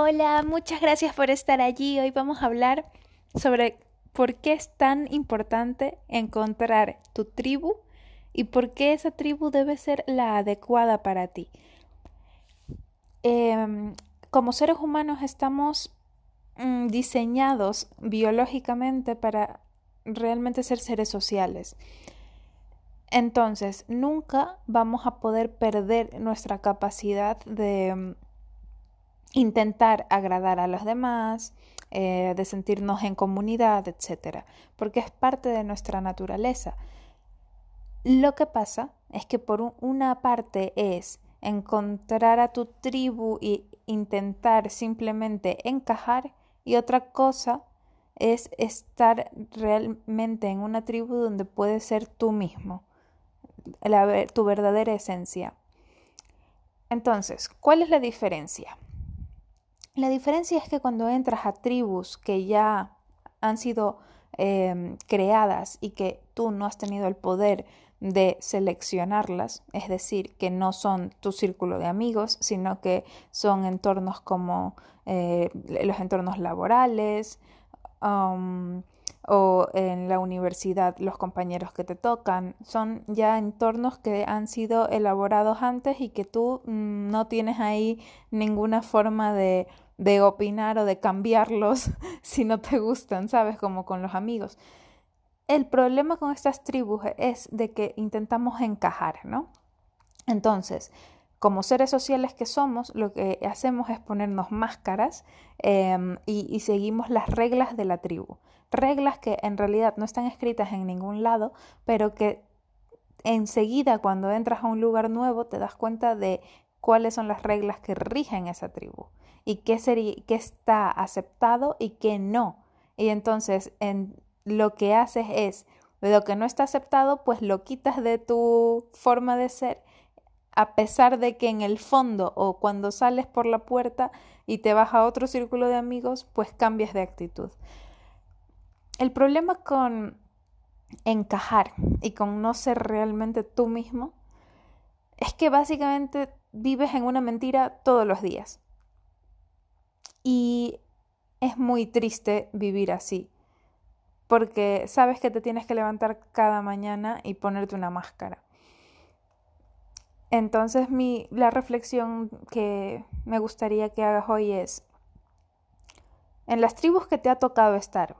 Hola, muchas gracias por estar allí. Hoy vamos a hablar sobre por qué es tan importante encontrar tu tribu y por qué esa tribu debe ser la adecuada para ti. Em, como seres humanos estamos mm, diseñados biológicamente para realmente ser seres sociales. Entonces, nunca vamos a poder perder nuestra capacidad de mm, intentar agradar a los demás, eh, de sentirnos en comunidad, etc. Porque es parte de nuestra naturaleza. Lo que pasa es que por una parte es encontrar a tu tribu e intentar simplemente encajar y otra cosa es estar realmente en una tribu donde puedes ser tú mismo tu verdadera esencia. Entonces, ¿cuál es la diferencia? La diferencia es que cuando entras a tribus que ya han sido em, creadas y que tú no has tenido el poder de seleccionarlas, es decir, que no son tu círculo de amigos, sino que son entornos como eh, los entornos laborales, um, o en la universidad los compañeros que te tocan. Son ya entornos que han sido elaborados antes y que tú mm, no tienes ahí ninguna forma de, de opinar o de cambiarlos si no te gustan, ¿sabes? Como con los amigos. El problema con estas tribus es de que intentamos encajar, ¿no? Entonces, como seres sociales que somos, lo que hacemos es ponernos máscaras em, y, seguimos las reglas de la tribu. Reglas que en realidad no están escritas en ningún lado, pero que enseguida cuando entras a un lugar nuevo te das cuenta de cuáles son las reglas que rigen esa tribu y qué, sería, qué está aceptado y qué no. Y entonces en, lo que haces es, lo que no está aceptado, pues lo quitas de tu forma de ser a pesar de que en el fondo o cuando sales por la puerta y te vas a otro círculo de amigos, pues cambias de actitud. El problema con encajar y con no ser realmente tú mismo es que básicamente vives en una mentira todos los días. Y es muy triste vivir así, porque sabes que te tienes que levantar cada mañana y ponerte una máscara. Entonces mi, la reflexión que me gustaría que hagas hoy es, en las tribus que te ha tocado estar,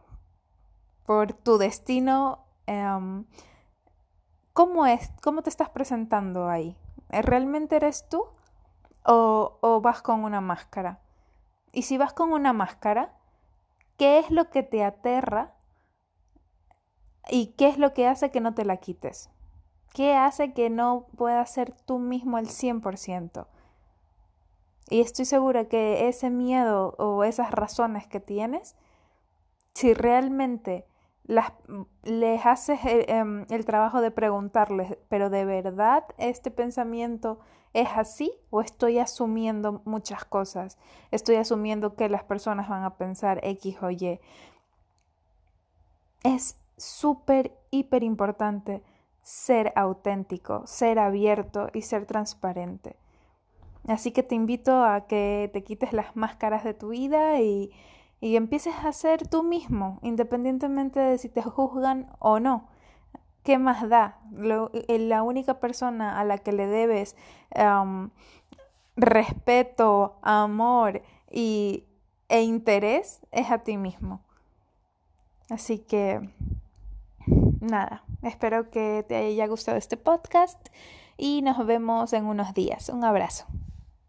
por tu destino, em, ¿cómo, es, ¿cómo te estás presentando ahí? ¿Realmente eres tú o, o vas con una máscara? Y si vas con una máscara, ¿qué es lo que te aterra y qué es lo que hace que no te la quites? ¿Qué hace que no puedas ser tú mismo al 100%? Y estoy segura que ese miedo o esas razones que tienes, si realmente les haces el, em, el, trabajo de preguntarles, pero de verdad este pensamiento es así o estoy asumiendo muchas cosas, estoy asumiendo que las personas van a pensar X o Y. Es súper, hiper importante ser auténtico, ser abierto y ser transparente. Así que te invito a que te quites las máscaras de tu vida y, y empieces a ser tú mismo, independientemente de si te juzgan o no. ¿Qué más da? Eh, la única persona a la que le debes respeto, amor y, e interés es a ti mismo. Así que, nada, Espero que te haya gustado este podcast y nos vemos en unos días. Un abrazo.